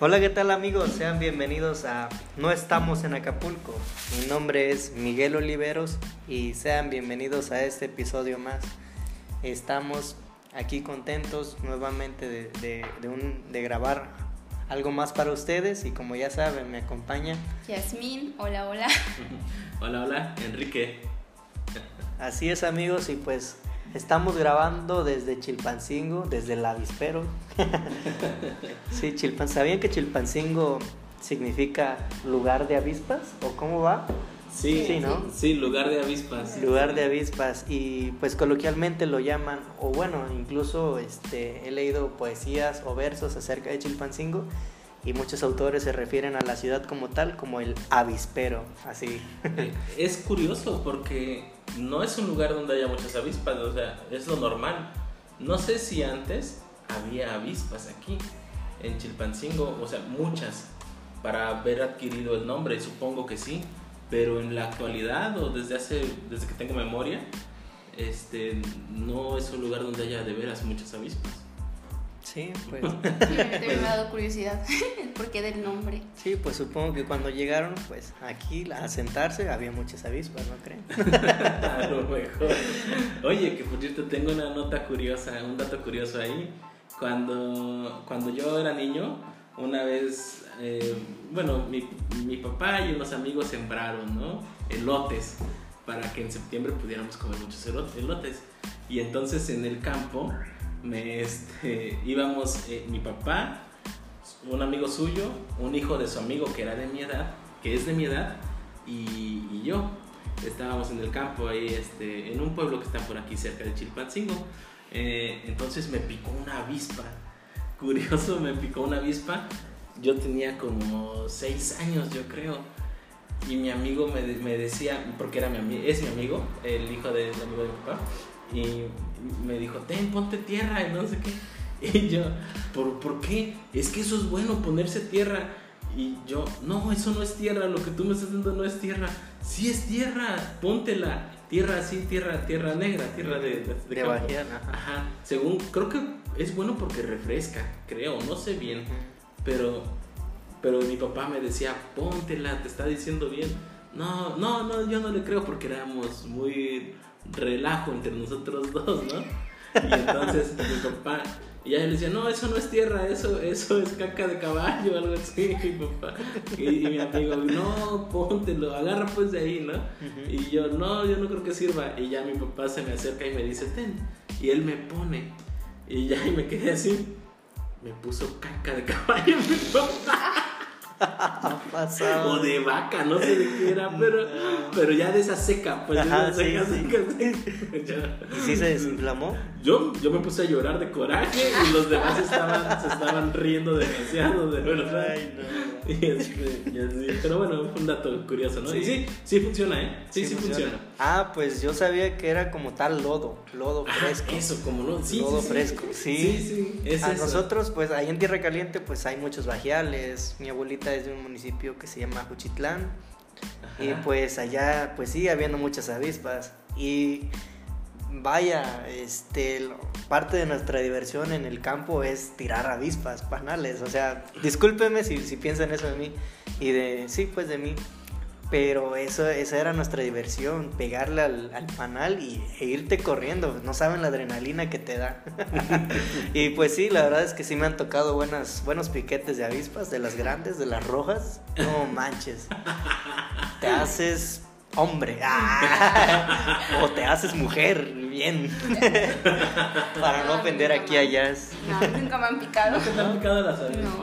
Hola, ¿qué tal amigos? Sean bienvenidos a No estamos en Acapulco. Mi nombre es Miguel Oliveros y sean bienvenidos a este episodio más. Estamos aquí contentos nuevamente de, de, de, un, de grabar algo más para ustedes y como ya saben me acompaña Yasmín, hola, hola. hola, hola, Enrique. Así es amigos y pues Estamos grabando desde Chilpancingo, desde el avispero. sí, Chilpan. ¿Sabían que Chilpancingo significa lugar de avispas? ¿O cómo va? Sí, sí, ¿no? Sí, lugar de avispas. Lugar de avispas. Y pues coloquialmente lo llaman, o bueno, incluso este, he leído poesías o versos acerca de Chilpancingo y muchos autores se refieren a la ciudad como tal, como el avispero, así. Eh, es curioso porque no es un lugar donde haya muchas avispas, o sea, es lo normal. No sé si antes había avispas aquí, en Chilpancingo, o sea, muchas, para haber adquirido el nombre, supongo que sí, pero en la actualidad o desde hace, desde que tengo memoria, este, no es un lugar donde haya de veras muchas avispas. Sí, pues. Sí, me ha dado curiosidad el porqué del nombre. Sí, pues supongo que cuando llegaron, pues aquí a sentarse había muchas avispas, ¿no creen? a lo mejor. Oye, que por cierto tengo una nota curiosa, un dato curioso ahí. Cuando, cuando yo era niño, una vez, eh, bueno, mi, mi papá y unos amigos sembraron, ¿no? Elotes para que en septiembre pudiéramos comer muchos elotes. Y entonces en el campo me este, íbamos eh, mi papá, un amigo suyo, un hijo de su amigo que era de mi edad, que es de mi edad, y, yo. Estábamos en el campo ahí, este, en un pueblo que está por aquí cerca de Chilpancingo. Eh, entonces me picó una avispa. Curioso, me picó una avispa. Yo tenía como seis años, yo creo. Y mi amigo me, me decía, porque era mi, es mi amigo, el hijo del amigo de mi papá, y me dijo, ten, ponte tierra y no sé qué. Y yo, ¿por, ¿por qué? Es que eso es bueno, ponerse tierra. Y yo, no, eso no es tierra, lo que tú me estás dando no es tierra. Sí es tierra, póntela. Tierra así, tierra, tierra negra, tierra de, de, de Ajá. Según, creo que es bueno porque refresca, creo, no sé bien. Pero, pero mi papá me decía, póntela, te está diciendo bien. No, no, no, yo no le creo porque éramos muy relajo entre nosotros dos, ¿no? Y entonces mi papá, y ella le decía, no, eso no es tierra, eso, eso es caca de caballo, algo así, mi papá. Y, mi amigo, no, póntelo, agarra pues de ahí, ¿no? Y yo, no, yo no creo que sirva. Y ya mi papá se me acerca y me dice, ten. Y él me pone. Y ya y me quedé así. Me puso caca de caballo mi papá. O de vaca, no sé de qué era, pero, pero ya de esa seca, pues Ajá, seca, sí, seca, ¿Y si se desinflamó? Yo, yo me puse a llorar de coraje y los demás estaban, se estaban riendo demasiado, de verdad. Ay, no. Pero bueno, fue un dato curioso, ¿no? Sí, sí, sí funciona, ¿eh? Sí, sí, funciona. Ah, pues yo sabía que era como tal lodo, lodo fresco. eso, como lodo, sí, lodo fresco, sí. Sí, A nosotros, pues ahí en Tierra Caliente, pues hay muchos bajiales. Mi abuelita es de un municipio que se llama Juchitlán. Y pues allá, pues sí, habiendo muchas avispas. Y vaya, este, parte de nuestra diversión en el campo es tirar avispas, panales. O sea, discúlpeme si, si piensan eso de mí. Y de, sí, pues de mí. Pero eso, esa era nuestra diversión, pegarle al, al panal y, e irte corriendo. No saben la adrenalina que te da. y pues sí, la verdad es que sí me han tocado buenas, buenos piquetes de avispas, de las grandes, de las rojas. No manches. Te haces hombre. Ah. o te haces mujer, bien. Para no ofender aquí a Jazz. No, nunca me han picado. ¿Nunca te han picado las?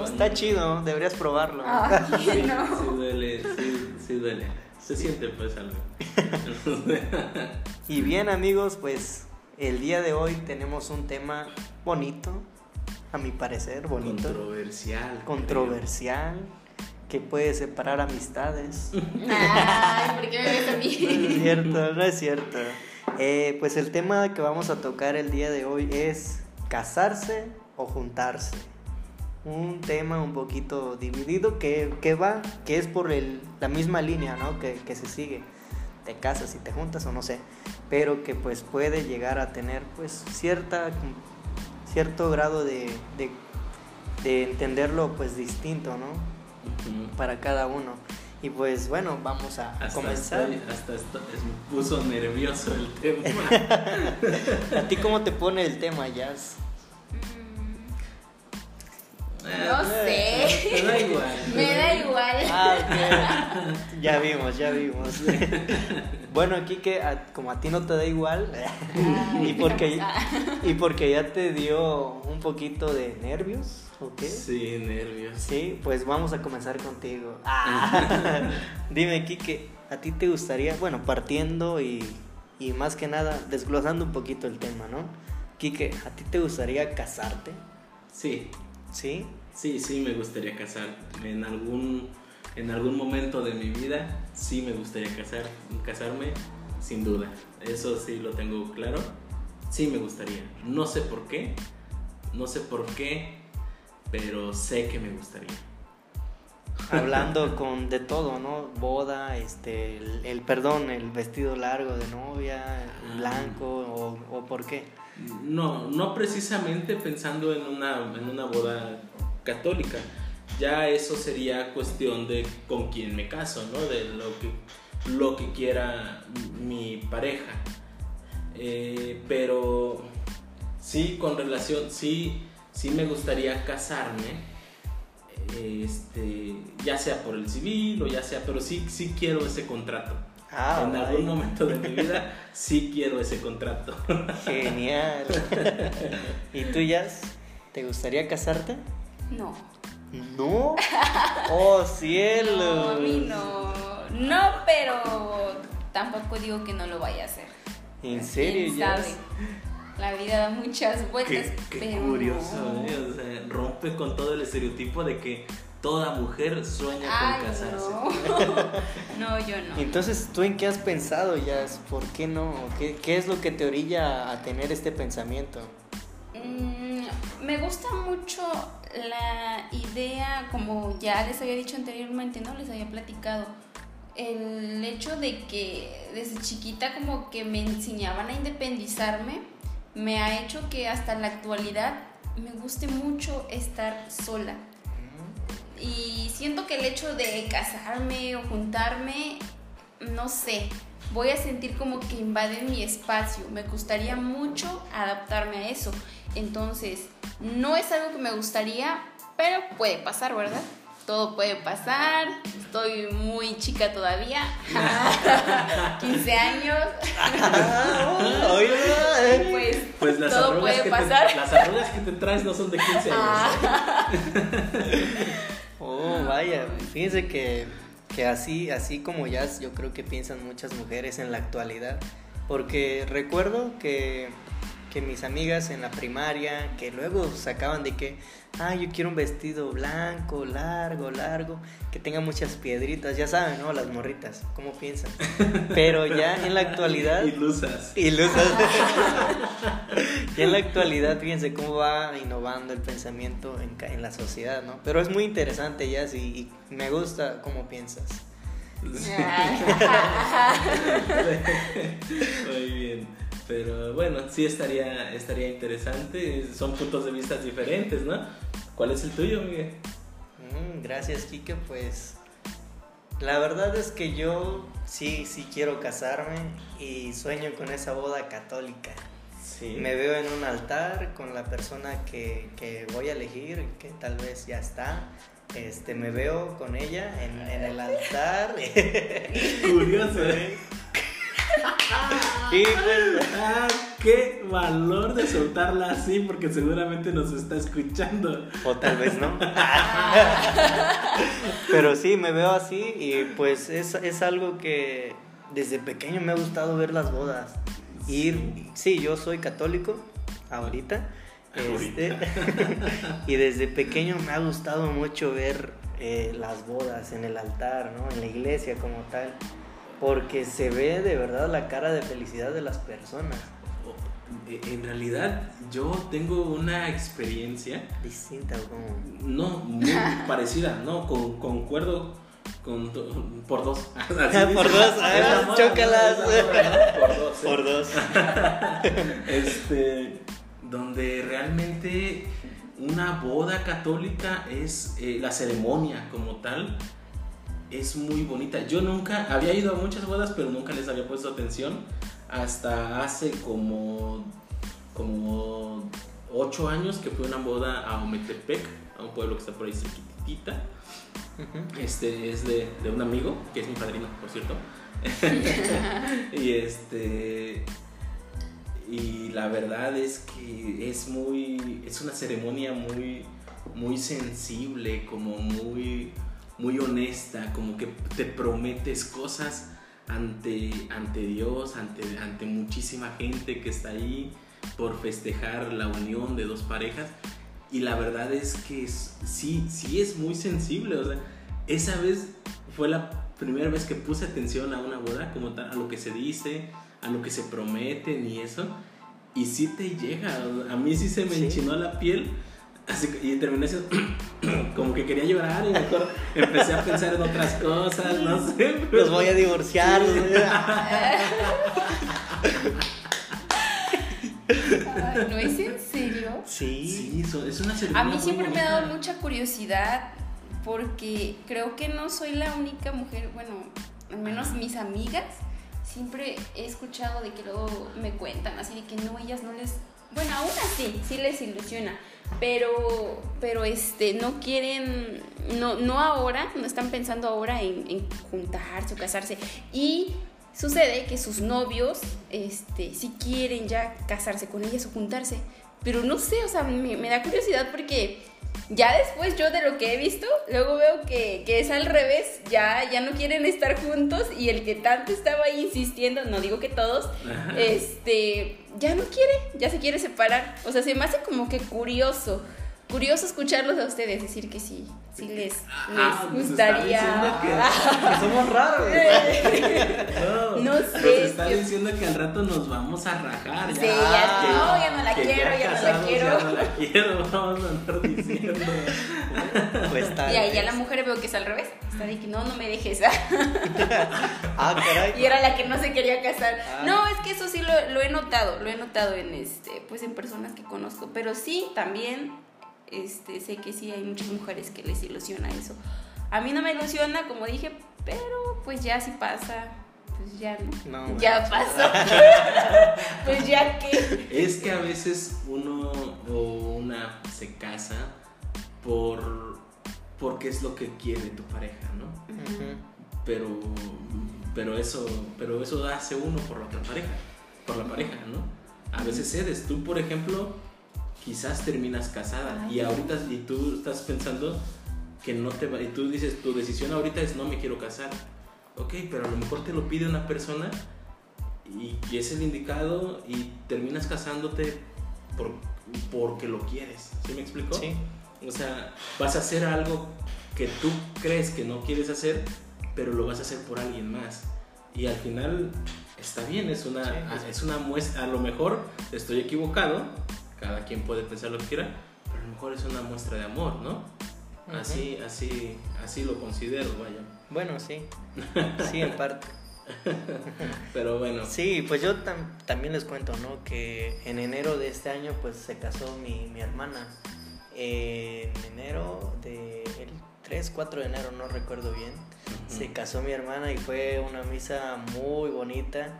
Está chido, deberías probarlo. sí, sí duele, sí, sí duele. Se siente pues algo. y bien amigos, pues el día de hoy tenemos un tema bonito, a mi parecer, bonito. Controversial. Controversial que puede separar amistades. Ay, ¿por qué me ves a mí? No es cierto, no es cierto. Eh, pues el tema que vamos a tocar el día de hoy es casarse o juntarse. Un tema un poquito dividido que, que va, que es por el, la misma línea ¿no? que, que se sigue. Te casas y te juntas o no sé, pero que pues puede llegar a tener pues cierta, cierto grado de, de de entenderlo pues distinto, ¿no? Para cada uno. Y pues bueno, vamos a comenzar. hasta esto, me puso nervioso el tema. ¿A ti cómo te pone el tema, Jazz? No sé. Me da igual. Me da igual. Ah, ya vimos, ya vimos. bueno, aquí que como a ti no te da igual, y, porque, y porque ya te dio un poquito de nervios, ¿o qué? Sí, nervios. Sí, pues vamos a comenzar contigo. Ah. Dime, Kike, ¿a ti te gustaría, bueno, partiendo y, y más que nada desglosando un poquito el tema, ¿no? Kike, ¿a ti te gustaría casarte? Sí. ¿Sí? Sí, sí me gustaría casar. En algún, en algún momento de mi vida sí me gustaría casar, casarme, sin duda. Eso sí lo tengo claro. Sí me gustaría. No sé por qué, no sé por qué, pero sé que me gustaría. Hablando con de todo, ¿no? Boda, este, el, perdón, el vestido largo de novia, ah. blanco, o, o por qué. No, no precisamente pensando en una, en una boda católica. Ya eso sería cuestión de con quién me caso, ¿no? De lo que, lo que quiera mi pareja. Eh, pero sí, con relación, sí, sí me gustaría casarme. Este, ya sea por el civil o ya sea, pero sí, sí quiero ese contrato. Ah, en algún momento de mi vida sí quiero ese contrato. Genial. ¿Y tú, ya ¿Te gustaría casarte? No. ¿No? ¡Oh, cielo! No, a mí no. No, pero tampoco digo que no lo vaya a hacer. ¿En serio? ya La vida da muchas vueltas, qué, curioso, ¿eh? O sea, rompe con todo el estereotipo de que toda mujer sueña con casarse. No. yo no. Entonces, ¿tú en qué has pensado, ya? ¿Por qué no? ¿Qué, ¿Qué, es lo que te orilla a tener este pensamiento? Mm, me gusta mucho la idea, como ya les había dicho anteriormente, ¿no? Les había platicado. El hecho de que desde chiquita como que me enseñaban a independizarme me ha hecho que hasta la actualidad me guste mucho estar sola. Y siento que el hecho de casarme o juntarme, no sé, voy a sentir como que invade mi espacio. Me gustaría mucho adaptarme a eso. Entonces, no es algo que me gustaría, pero puede pasar, ¿verdad? Todo puede pasar. Estoy muy chica todavía. 15 años. pues, pues las todo puede que pasar. Te, las arrugas que te traes no son de 15 años. Ah. oh, vaya. Fíjense que, que así, así como ya yo creo que piensan muchas mujeres en la actualidad. Porque recuerdo que que mis amigas en la primaria, que luego sacaban de que, ah, yo quiero un vestido blanco, largo, largo, que tenga muchas piedritas, ya saben, ¿no? Las morritas, ¿cómo piensan? Pero ya en la actualidad... Ilusas. Ilusas. ya en la actualidad, fíjense cómo va innovando el pensamiento en, en la sociedad, ¿no? Pero es muy interesante, ya, y me gusta cómo piensas. muy bien. Pero bueno, sí estaría, estaría interesante. Son puntos de vista diferentes, ¿no? ¿Cuál es el tuyo, Miguel? Mm, gracias, Kike. Pues la verdad es que yo sí, sí quiero casarme y sueño con esa boda católica. Sí. Me veo en un altar con la persona que, que voy a elegir, que tal vez ya está. Este, me veo con ella en, en el altar. Curioso, ¿eh? y pues, ah, qué valor de soltarla así, porque seguramente nos está escuchando. O tal vez no. Pero sí, me veo así y pues es, es algo que desde pequeño me ha gustado ver las bodas. Ir, sí, yo soy católico ahorita. Este, y desde pequeño me ha gustado mucho ver eh, las bodas en el altar, ¿no? En la iglesia como tal porque se ve de verdad la cara de felicidad de las personas. E, en realidad, yo tengo una experiencia. Distinta, ¿o No, muy parecida, no, con, concuerdo con por dos. por dos, chócalas. Por dos. Por dos. este, donde realmente una boda católica es eh, la ceremonia como tal. Es muy bonita. Yo nunca había ido a muchas bodas, pero nunca les había puesto atención. Hasta hace como, como ocho años que fue una boda a Ometepec, a un pueblo que está por ahí cerquitita. Este es de, de, un amigo, que es mi padrino, por cierto. y este y la verdad es que es muy es una ceremonia muy muy sensible como muy muy honesta como que te prometes cosas ante ante Dios ante ante muchísima gente que está ahí por festejar la unión de dos parejas y la verdad es que sí sí es muy sensible o sea esa vez fue la primera vez que puse atención a una boda como tal a lo que se dice a lo que se prometen y eso. Y sí te llega, a mí sí se me enchinó la piel. Así, y terminé siendo como que quería llorar y mejor empecé a pensar en otras cosas, no sé. Los voy a divorciar. ¿No es en serio? Sí. sí es una A mí siempre me ha dado mucha curiosidad porque creo que no soy la única mujer, bueno, al menos mis amigas siempre he escuchado de que luego me cuentan así de que no, ellas no les, bueno, aún así, sí les ilusiona, pero, pero este, no quieren, no, no ahora, no están pensando ahora en, juntarse o casarse. Y sucede que sus novios, este, sí quieren ya casarse con ellas o juntarse, pero no sé, o sea, me da curiosidad porque ya después yo de lo que he visto, luego veo que, es al revés, ya, ya no quieren estar juntos y el que tanto estaba ahí insistiendo, no digo que todos, este, ya no quiere, ya se quiere separar. O sea, se me hace como que curioso, curioso escucharlos a ustedes decir que sí, sí les, ah, les gustaría. Que, somos raros. no, no sé. Nos está diciendo que al rato nos vamos a rajar. Ya, sí, ya, que, no, ya no la quiero, ya, no la quiero. Ya no la quiero, vamos a andar diciendo. Pues y ahí ya la mujer veo que es al revés. Está de que no, no me dejes. ah, caray. Y era la que no se quería casar. Ah. No, es que eso sí lo, lo he notado, lo he notado en este, pues en personas que conozco. Pero sí, también este, sé que sí hay muchas mujeres que les ilusiona eso. A mí no me ilusiona, como dije, pero pues ya si pasa, pues ya no. ya pasó. pues ya que. Es que a veces uno o una se casa por porque es lo que quiere tu pareja, ¿no? Pero pero eso pero eso hace uno por la otra pareja, por la pareja, ¿no? A veces cedes. Tú, por ejemplo, quizás terminas casada. Y ahorita y tú estás pensando que no te va y tú dices tu decisión ahorita es no me quiero casar ok pero a lo mejor te lo pide una persona y, es el indicado y terminas casándote por, porque lo quieres. ¿sí me explico? sí. O sea vas a hacer algo que tú crees que no quieres hacer pero lo vas a hacer por alguien más. Y al final está bien es una es una muestra a lo mejor estoy equivocado cada quien puede pensar lo que quiera, pero a lo mejor es una muestra de amor, ¿no? Así, así, así lo considero, vaya. Bueno, sí, sí, en parte. pero bueno. Sí, pues yo también les cuento, ¿no? Que en enero de este año, pues se casó mi, mi hermana. en enero de el 3, 4 de enero, no recuerdo bien, se casó mi hermana y fue una misa muy bonita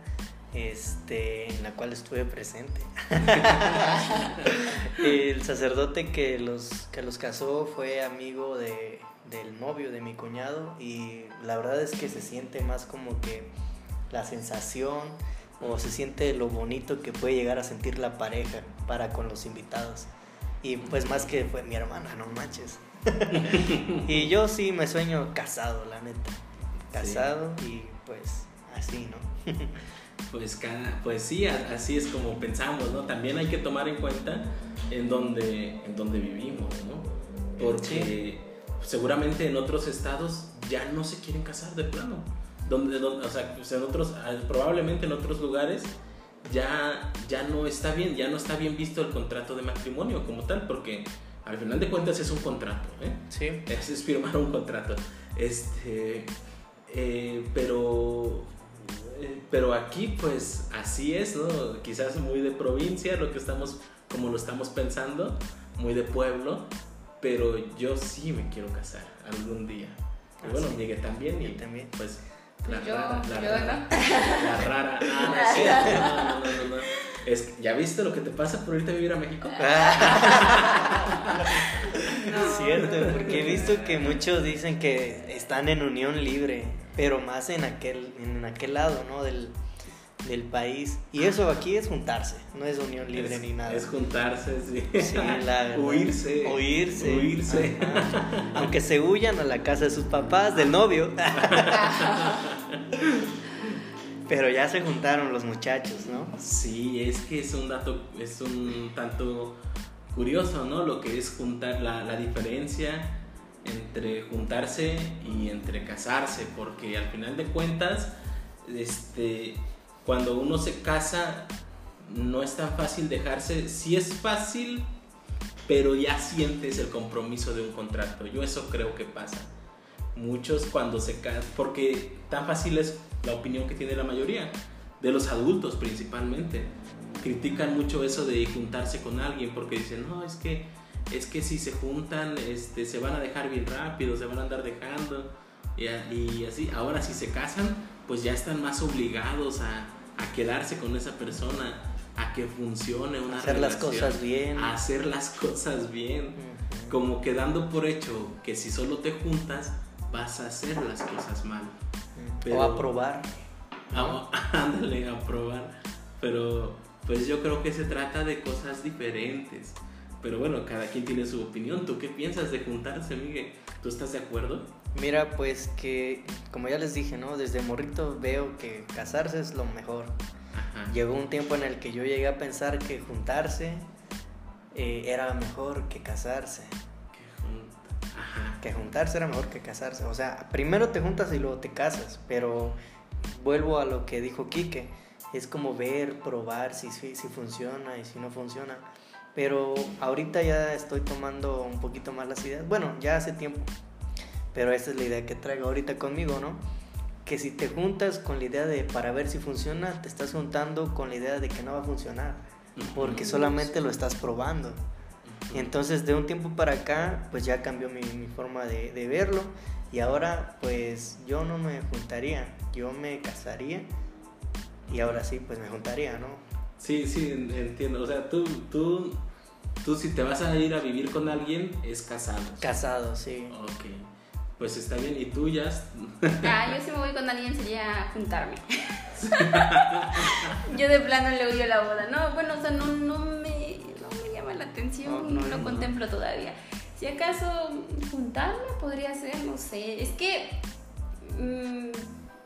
este, en la cual estuve presente. el sacerdote que los, que los casó fue amigo de, del novio de mi cuñado y la verdad es que se siente más como que la sensación o se siente lo bonito que puede llegar a sentir la pareja para con los invitados. Y pues más que fue mi hermana, no manches. y yo sí me sueño casado, la neta. Casado y pues así, ¿no? Pues, pues sí, así es como pensamos, ¿no? También hay que tomar en cuenta en dónde, en dónde vivimos, ¿no? Porque seguramente en otros estados ya no se quieren casar de plano. Donde, o sea, pues en otros, probablemente en otros lugares ya, ya no está bien, ya no está bien visto el contrato de matrimonio como tal, porque al final de cuentas es un contrato, ¿eh? Sí. Es, firmar un contrato. Este, eh, pero pero aquí pues así es, ¿no? Quizás muy de provincia lo que estamos, como lo estamos pensando, muy de pueblo, pero yo sí me quiero casar algún día. Y bueno, ah, Miguel también y también. Pues la rara, la rara, la rara. Ah, no, no, no, Es, ¿Ya viste lo que te pasa por irte a vivir a México? no. Cierto, porque he visto que muchos dicen que están en unión libre, pero más en aquel, en aquel lado, ¿no? Del, del país. Y eso aquí es juntarse, no es unión libre ni nada. Es juntarse, sí. sí la huirse. Huirse. Huirse. Aunque se huyan a la casa de sus papás, del novio. Pero ya se juntaron los muchachos, ¿no? Sí, es que es un dato, es un tanto curioso, ¿no? Lo que es juntar la, la diferencia entre juntarse y entre casarse, porque al final de cuentas, este, cuando uno se casa no es tan fácil dejarse, sí es fácil, pero ya sientes el compromiso de un contrato. Yo eso creo que pasa. Muchos cuando se casan, porque tan fácil es la opinión que tiene la mayoría, de los adultos principalmente. Critican mucho eso de juntarse con alguien porque dicen, no, es que, es que si se juntan este, se van a dejar bien rápido, se van a andar dejando. Y, y así, ahora si se casan, pues ya están más obligados a, a quedarse con esa persona, a que funcione una hacer las cosas bien. A hacer las cosas bien. Como quedando por hecho que si solo te juntas, vas a hacer las cosas mal. o a probar. Ah, ándale, a probar. Pero pues yo creo que se trata de cosas diferentes. Pero bueno, cada quien tiene su opinión. ¿Tú qué piensas de juntarse, Miguel? ¿Tú estás de acuerdo? Mira, pues que, como ya les dije, ¿no? Desde morrito veo que casarse es lo mejor. Llegó un tiempo en el que yo llegué a pensar que juntarse eh, era mejor que casarse. Que juntarse era mejor que casarse. O sea, primero te juntas y luego te casas. Pero vuelvo a lo que dijo Quique. Es como ver, probar si, si, si funciona y si no funciona. Pero ahorita ya estoy tomando un poquito más las ideas. Bueno, ya hace tiempo pero esa es la idea que traigo ahorita conmigo, ¿no? Que si te juntas con la idea de para ver si funciona, te estás juntando con la idea de que no va a funcionar, porque solamente lo estás probando. Entonces de un tiempo para acá, pues ya cambió mi, mi forma de, de, verlo y ahora pues yo no me juntaría, yo me casaría y ahora sí pues me juntaría, ¿no? Sí, sí, entiendo. O sea, tú, tú, tú si te vas a ir a vivir con alguien, es casado. Casado, sí. Ok. Pues está bien, ¿y tú ya? Ah, yo si me voy con alguien sería juntarme. yo de plano le odio la boda. No, bueno, o sea, no, no, me, no me llama la atención, no, lo contemplo todavía. Si acaso juntarme podría ser, no sé, es que, mm,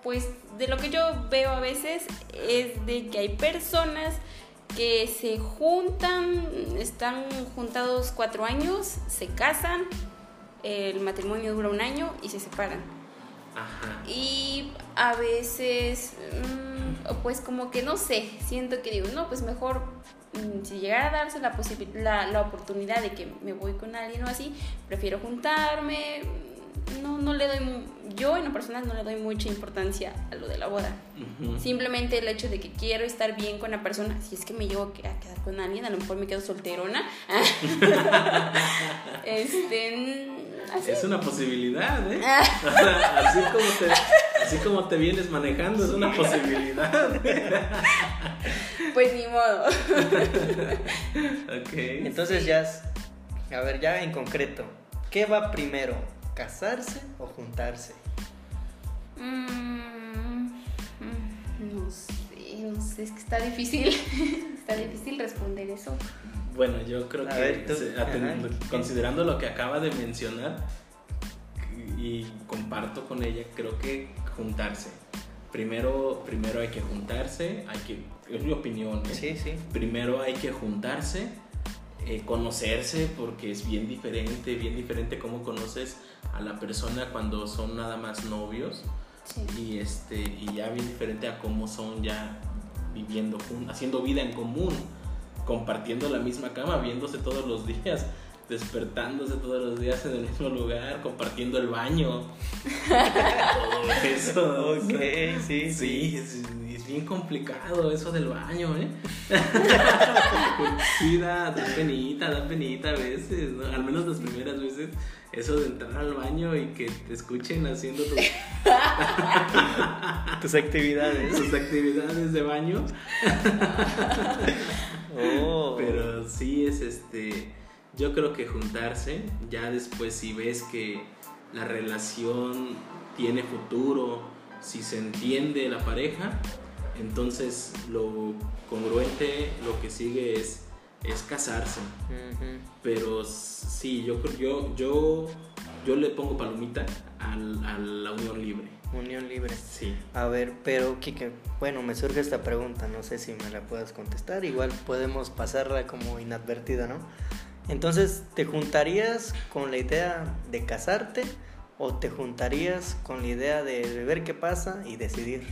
pues de lo que yo veo a veces es de que hay personas que se juntan, están juntados cuatro años, se casan, el matrimonio dura un año y se separan. Ajá. Y a veces, mm, pues como que no sé, siento que digo, no, pues mejor mm, si llegara a darse la, la, la oportunidad de que me voy con alguien o así, prefiero juntarme, no, no le doy, yo en lo personal no le doy mucha importancia a lo de la boda. Simplemente el hecho de que quiero estar bien con la persona, si es que me llevo a quedar con alguien, a lo mejor me quedo solterona. este, es una posibilidad, ¿eh? así, como te, así como te vienes manejando, es una posibilidad. pues ni modo. ok. Entonces ya, a ver, ya en concreto, ¿qué va primero? ¿Casarse o juntarse? Mm, no sé, no sé, es que está difícil, está difícil responder eso. Bueno, yo creo que considerando lo que acaba de mencionar y comparto con ella, creo que juntarse. Primero, primero hay que juntarse, hay que, es mi opinión, ¿eh? sí, sí. primero hay que juntarse, eh, conocerse, porque es bien diferente, bien diferente cómo conoces a la persona cuando son nada más novios y, este, y ya bien diferente a cómo son ya viviendo, haciendo vida en común compartiendo la misma cama, viéndose todos los días, despertándose todos los días en el mismo lugar, compartiendo el baño. Todo eso. Ok, sí. Sí, es bien complicado eso del baño, ¿eh? sí, da, penita, da penita a veces, ¿no? Al menos las primeras veces, eso de entrar al baño y que te escuchen haciendo tus, tus actividades. Tus actividades de baño. oh. Pero sí es este, yo creo que juntarse, ya después si ves que la relación tiene futuro, si se entiende la pareja, entonces lo congruente, lo que sigue es, es casarse. Pero sí, yo, yo, yo, yo le pongo palomita a la unión libre. Unión libre. Sí. A ver, pero Kike, bueno, me surge esta pregunta, no sé si me la puedas contestar, igual podemos pasarla como inadvertida, ¿no? Entonces, ¿te juntarías con la idea de casarte o te juntarías con la idea de ver qué pasa y decidir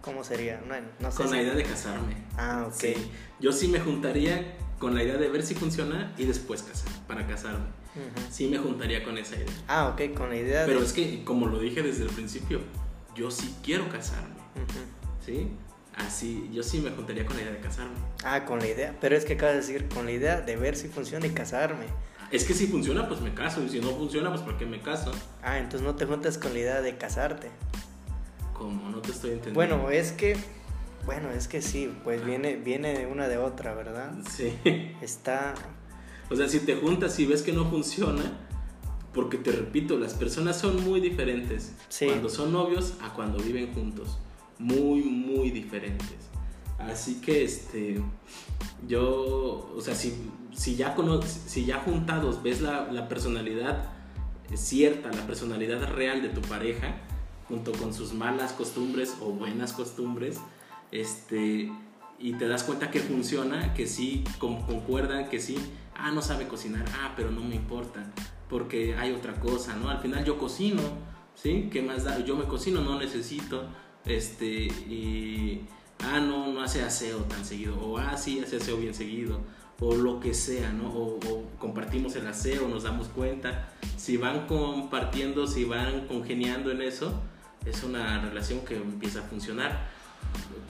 cómo sería? No, con la idea de casarme. Ah, ok. Yo sí me juntaría con la idea de ver si funciona y después casar, para casarme. Sí me juntaría con esa idea. Ah, ok, con la idea Pero es que, como lo dije desde el principio, yo sí quiero casarme. ¿Sí? Así, yo sí me juntaría con la idea de casarme. Ah, con la idea. Pero es que acaba de decir, con la idea de ver si funciona y casarme. Es que si funciona, pues me caso. Y si no funciona, pues ¿por qué me caso? Ah, entonces no te juntas con la idea de casarte. ¿Cómo? No te estoy entendiendo. Bueno, es que. Bueno, es que sí, pues viene, viene una de otra, ¿verdad? Sí. Está. O sea, si te juntas y ves que no funciona, porque te repito, las personas son muy diferentes. Sí. Cuando son novios a cuando viven juntos. Muy, muy diferentes. Así que este. Yo. O sea, si si ya, si ya juntados ves la, personalidad cierta, la personalidad real de tu pareja, junto con sus malas costumbres o buenas costumbres, este, y te das cuenta que funciona, que sí concuerdan, que sí, ah, no sabe cocinar, ah, pero no me importa, porque hay otra cosa, ¿no? Al final yo cocino, ¿sí? ¿Qué más da? Yo me cocino, no necesito, este, y, ah, no, no hace aseo tan seguido, o ah, sí, hace aseo bien seguido o lo que sea, ¿no? O, compartimos el aseo, nos damos cuenta. Si van compartiendo, si van congeniando en eso, es una relación que empieza a funcionar.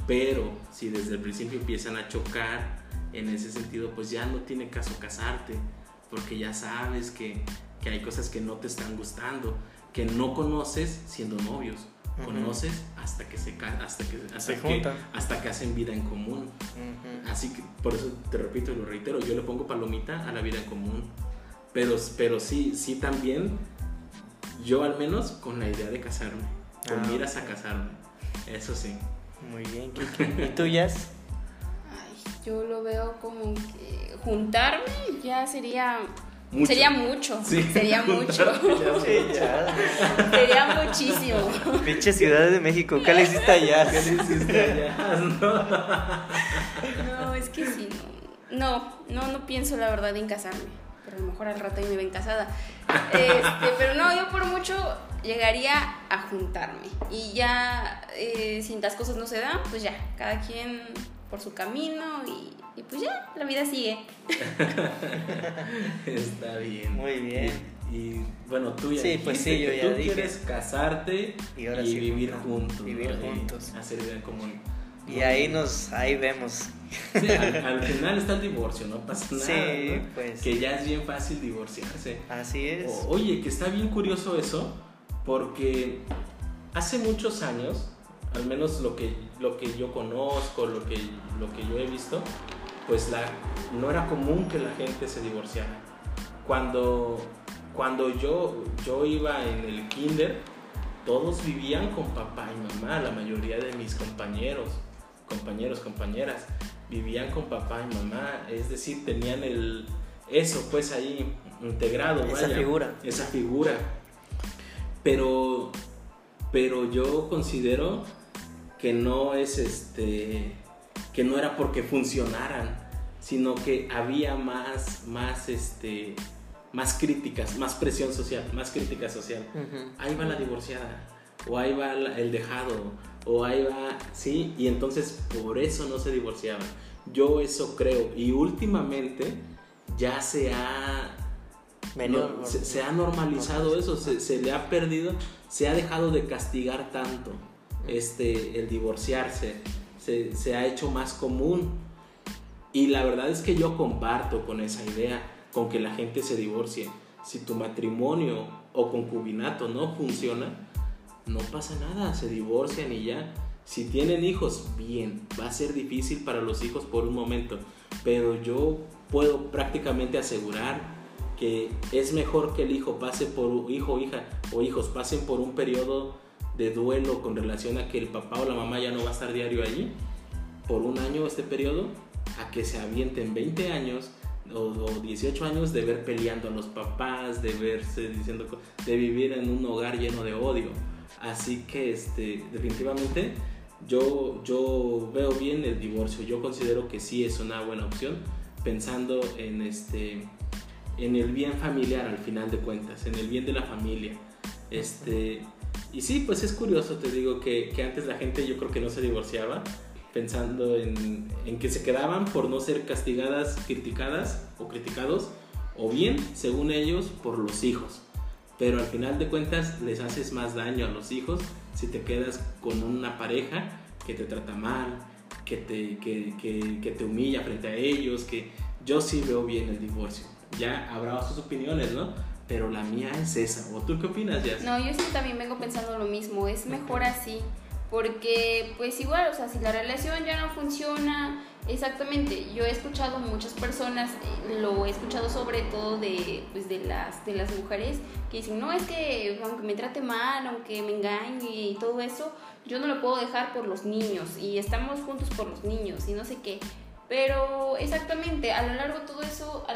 Pero si desde el principio empiezan a chocar en ese sentido, pues ya no tiene caso casarte, porque ya sabes que, que hay cosas que no te están gustando, que no conoces siendo novios conoces hasta que se hasta que hasta, que, hasta que hacen vida en común. Así que por eso te repito y lo reitero, yo le pongo palomita a la vida en común. Pero, pero sí, sí también, yo al menos con la idea de casarme, con ah, miras a casarme, eso sí. Muy bien, Kiki. ¿Y tú, Jess? Ay, yo lo veo como que juntarme ya sería Sería mucho. Sería mucho. sería muchísimo. Pinche Ciudad de México, ¿qué le hiciste allá? ¿Qué le hiciste allá? No. es que sí, no. No, no, pienso la verdad en casarme. Pero a lo mejor al rato ahí me ven casada. Este, pero no, yo por mucho llegaría a juntarme. Y ya, eh, si las cosas no se dan, pues ya, cada quien por su camino y y pues ya, la vida sigue. Está bien. Muy bien. Y, bueno, tú ya sí, pues sí, yo ya tú quieres casarte y, vivir juntos. Vivir juntos. Hacer vida en común. Y ahí nos, ahí vemos. al, final está el divorcio, no pasa nada. Sí, pues. Que ya es bien fácil divorciarse. Así es. oye, que está bien curioso eso, porque hace muchos años, al menos lo que, lo que yo conozco, lo que, lo que yo he visto, pues la, no era común que la gente se divorciara. Cuando, cuando yo, yo iba en el kinder, todos vivían con papá y mamá, la mayoría de mis compañeros, compañeros, compañeras, vivían con papá y mamá, es decir, tenían el, eso pues ahí integrado. Esa figura. Esa figura. Pero, pero yo considero que no es este que no era porque funcionaran, sino que había más, más, este, más críticas, más presión social, más crítica social. Ahí va la divorciada, o ahí va el dejado, o ahí va, sí, y entonces por eso no se divorciaban. Yo eso creo, y últimamente ya se ha se, ha normalizado eso, se, se, le ha perdido, se ha dejado de castigar tanto este, el divorciarse se, se ha hecho más común. Y la verdad es que yo comparto con esa idea, con que la gente se divorcie. Si tu matrimonio o concubinato no funciona, no pasa nada, se divorcian y ya. Si tienen hijos, bien, va a ser difícil para los hijos por un momento, pero yo puedo prácticamente asegurar que es mejor que el hijo pase por hijo, hija o hijos pasen por un periodo de duelo con relación a que el papá o la mamá ya no va a estar diario allí por un año este periodo a que se avienten 20 años o, 18 años de ver peleando a los papás, de verse diciendo, de vivir en un hogar lleno de odio. Así que este, definitivamente yo, yo veo bien el divorcio, yo considero que sí es una buena opción, pensando en, este, en el bien familiar al final de cuentas, en el bien de la familia. Este, y sí, pues es curioso, te digo, que, que antes la gente yo creo que no se divorciaba, pensando en, en, que se quedaban por no ser castigadas, criticadas o criticados, o bien, según ellos, por los hijos. Pero al final de cuentas les haces más daño a los hijos si te quedas con una pareja que te trata mal, que te, que, que, que te humilla frente a ellos, que yo sí veo bien el divorcio. Ya habrá sus opiniones, ¿no? Pero la mía es esa. ¿O tú qué opinas, ya No, yo sí también vengo pensando lo mismo. Es mejor así. Porque, pues igual, o sea, si la relación ya no funciona, exactamente, yo he escuchado muchas personas, eh, lo he escuchado sobre todo de, pues, de, las, de las mujeres, que dicen, no, es que aunque me trate mal, aunque me engañe y todo eso, yo no lo puedo dejar por los niños y estamos juntos por los niños y no sé qué. Pero exactamente, a lo largo de todo eso,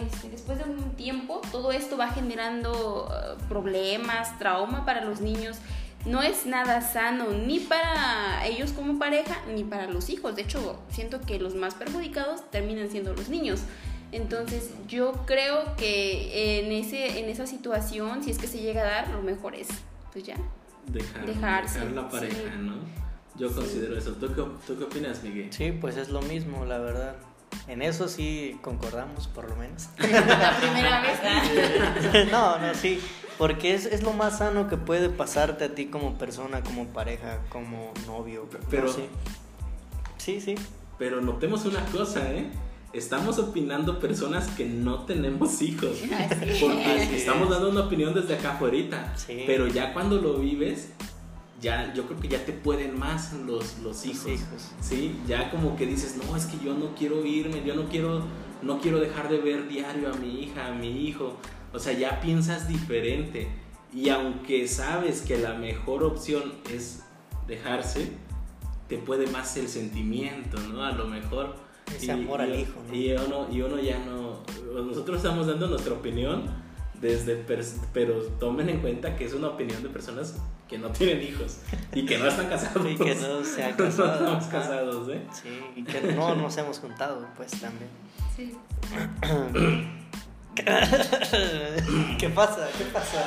este, después de un tiempo, todo esto va generando uh, problemas, trauma para los niños no es nada sano ni para ellos como pareja ni para los hijos. De hecho, siento que los más perjudicados terminan siendo los niños. Entonces, yo creo que en, ese, en esa situación, si es que se llega a dar, lo mejor es, pues ya, dejar, dejarse. Dejar la pareja, ¿no? Yo considero eso. ¿Tú qué, ¿Tú qué opinas, Miguel? Sí, pues es lo mismo, la verdad. En eso sí concordamos, por lo menos. La primera vez. no, no, sí. Porque es, es, lo más sano que puede pasarte a ti como persona, como pareja, como novio. Pero. sí. sí, sí. Pero notemos una cosa, ¿eh? Estamos opinando personas que no tenemos hijos. Porque estamos dando una opinión desde acá afuera. Sí. Pero ya cuando lo vives, ya yo creo que ya te pueden más los, los hijos, hijos. Sí, ya como que dices, no, es que yo no quiero irme, yo no quiero, no quiero dejar de ver diario a mi hija, a mi hijo. O sea, ya piensas diferente. Y aunque sabes que la mejor opción es dejarse, te puede más el sentimiento, ¿no? A lo mejor. Ese amor al hijo, ¿no? Y uno, y uno ya no. Nosotros estamos dando nuestra opinión desde. Pero tomen en cuenta que es una opinión de personas que no tienen hijos y que no están casados. y que no se han casado. no estamos casados, ¿eh? Sí, y que no nos hemos juntado, pues también. Sí. ¿Qué pasa? ¿Qué pasa?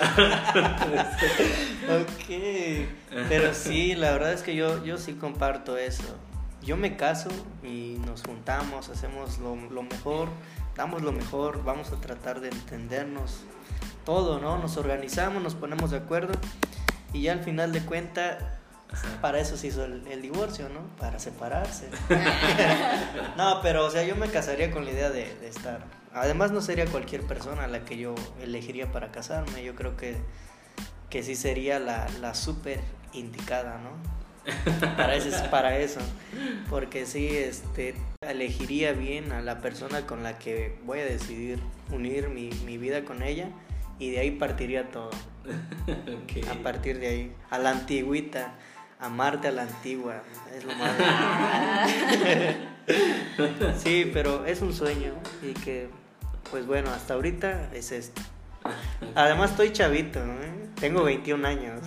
ok. Pero sí, la verdad es que yo, yo sí comparto eso. Yo me caso y nos juntamos, hacemos lo, lo mejor, damos lo mejor, vamos a tratar de entendernos todo, ¿no? Nos organizamos, nos ponemos de acuerdo y ya al final de cuentas para eso se hizo el, divorcio, ¿no? Para separarse. no, pero o sea, yo me casaría con la idea de, de, estar. Además, no sería cualquier persona la que yo elegiría para casarme. Yo creo que, que sí sería la, la súper indicada, ¿no? Para eso, para eso. Porque sí, este, elegiría bien a la persona con la que voy a decidir unir mi, mi vida con ella y de ahí partiría todo. A partir de ahí, a la antigüita amarte a la antigua, es lo más. sí, pero es un sueño y que, pues bueno, hasta ahorita es esto. Además estoy chavito, ¿eh? tengo 21 años.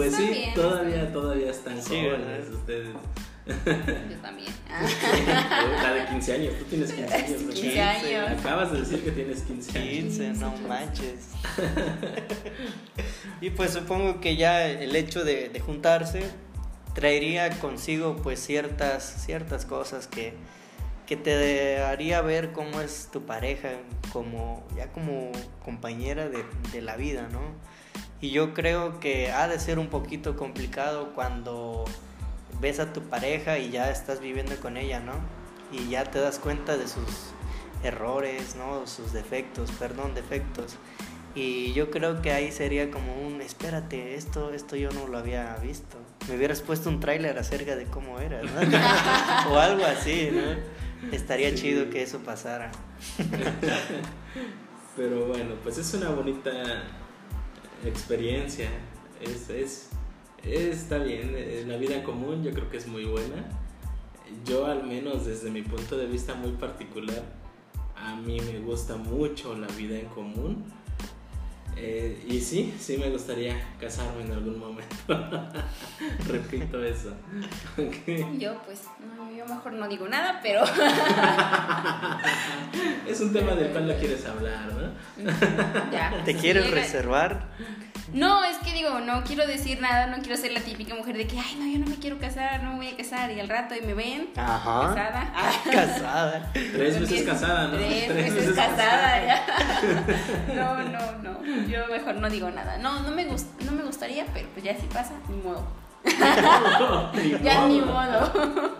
Pues sí, todavía, todavía están sí, jóvenes ustedes. Yo también. La de 15 años, tú tienes 15 años. 15 años. Acabas de decir que tienes 15 años. 15, no manches. y pues supongo que ya el hecho de, de, juntarse traería consigo pues ciertas, ciertas cosas que, que te haría ver cómo es tu pareja, como, ya como compañera de, de la vida, ¿no? Y yo creo que ha de ser un poquito complicado cuando ves a tu pareja y ya estás viviendo con ella, ¿no? Y ya te das cuenta de sus errores, ¿no? Sus defectos, perdón, defectos. Y yo creo que ahí sería como un, espérate, esto, esto yo no lo había visto. Me hubieras puesto un tráiler acerca de cómo era, ¿no? o algo así, ¿no? Estaría chido que eso pasara. Pero bueno, pues es una bonita experiencia. Es, es, está bien. La vida común yo creo que es muy buena. Yo al menos desde mi punto de vista muy particular, a mí me gusta mucho la vida en común eh, y sí, sí me gustaría casarme en algún momento. Repito eso. Yo pues, yo mejor no digo nada, pero... es un tema del cual no quieres hablar, ¿no? ya. ¿Te quieres reservar? No, es que digo, no quiero decir nada, no quiero ser la típica mujer de que, ay, no, yo no me quiero casar, no me voy a casar. Y al rato y me ven Ajá. casada. Casada. Tres veces casada, ¿no? Tres, veces, casada, ya. No, no, no. Yo mejor no digo nada. No, no me, no me gustaría, pero pues ya si pasa, ni modo. ya ni modo.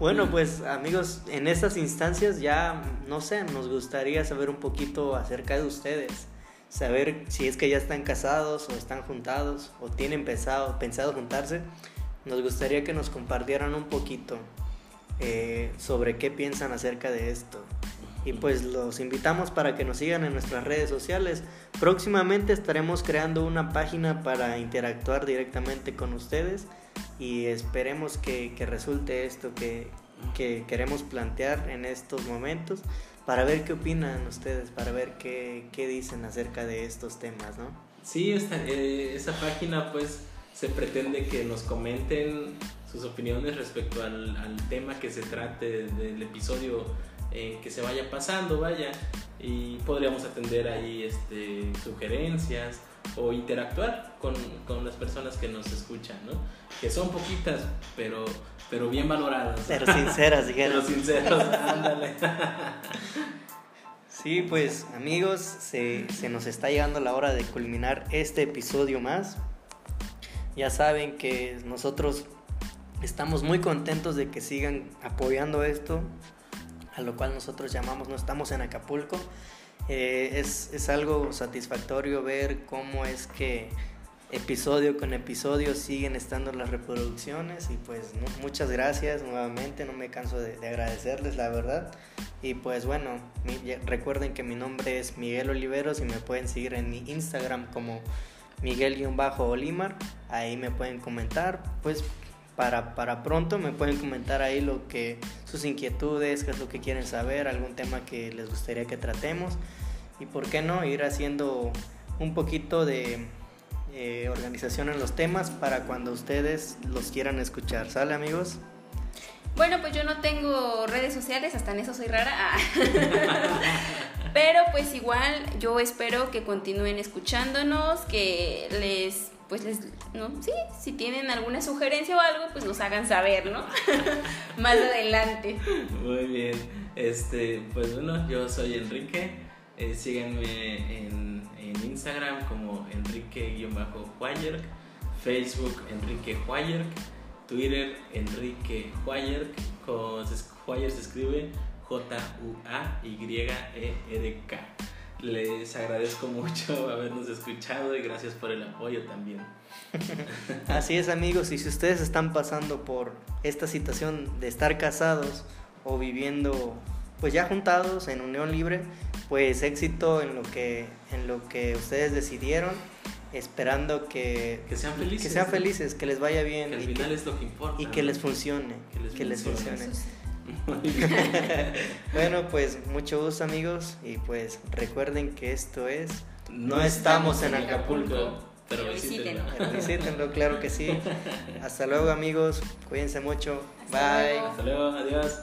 bueno, pues amigos, en estas instancias ya, no sé, nos gustaría saber un poquito acerca de ustedes saber si es que ya están casados o están juntados o tienen pensado, pensado juntarse, nos gustaría que nos compartieran un poquito eh, sobre qué piensan acerca de esto. Y pues los invitamos para que nos sigan en nuestras redes sociales. Próximamente estaremos creando una página para interactuar directamente con ustedes y esperemos que, que resulte esto que, que queremos plantear en estos momentos para ver qué opinan ustedes, para ver qué, qué dicen acerca de estos temas, ¿no? Sí, esta, eh, esa página pues se pretende que nos comenten sus opiniones respecto al, al tema que se trate del episodio eh, que se vaya pasando, vaya, y podríamos atender ahí este, sugerencias o interactuar con, con, las personas que nos escuchan, ¿no? Que son poquitas, pero, pero bien valoradas. Pero sinceras, Pero sinceras, ándale. Sí, pues amigos, se, se nos está llegando la hora de culminar este episodio más. Ya saben que nosotros estamos muy contentos de que sigan apoyando esto, a lo cual nosotros llamamos No estamos en Acapulco. Eh, es, es, algo satisfactorio ver cómo es que episodio con episodio siguen estando las reproducciones y pues muchas gracias nuevamente, no me canso de, agradecerles la verdad. Y pues bueno, recuerden que mi nombre es Miguel Oliveros y me pueden seguir en mi Instagram como Miguel-Olimar, ahí me pueden comentar, pues para, para pronto me pueden comentar ahí lo que sus inquietudes, qué es lo que quieren saber, algún tema que les gustaría que tratemos. Y por qué no ir haciendo un poquito de eh, organización en los temas para cuando ustedes los quieran escuchar. ¿Sale amigos? Bueno, pues yo no tengo redes sociales, hasta en eso soy rara. Ah. Pero pues igual yo espero que continúen escuchándonos, que les pues les, no, sí, si tienen alguna sugerencia o algo, pues nos hagan saber, ¿no? Más adelante. Muy bien. Este, pues bueno, yo soy Enrique. Eh, síganme en, Instagram como Enrique-Huayerk, Facebook Enrique Huayerk, Twitter Enrique Huayerk, Huayerk se escribe J-U-A-Y-E-R-K. Les agradezco mucho habernos escuchado y gracias por el apoyo también. Así es amigos, y si ustedes están pasando por esta situación de estar casados o viviendo pues ya juntados en unión libre, pues éxito en lo que, en lo que ustedes decidieron, esperando que, que sean felices, que, sean felices, que les vaya bien. Que al final es lo que importa. Y que les funcione. Que les, funcione. bueno, pues mucho gusto amigos y pues recuerden que esto es No, estamos, en Acapulco, pero visítenlo. visítenlo, claro que sí. Hasta luego amigos, cuídense mucho. Bye. Hasta luego, adiós.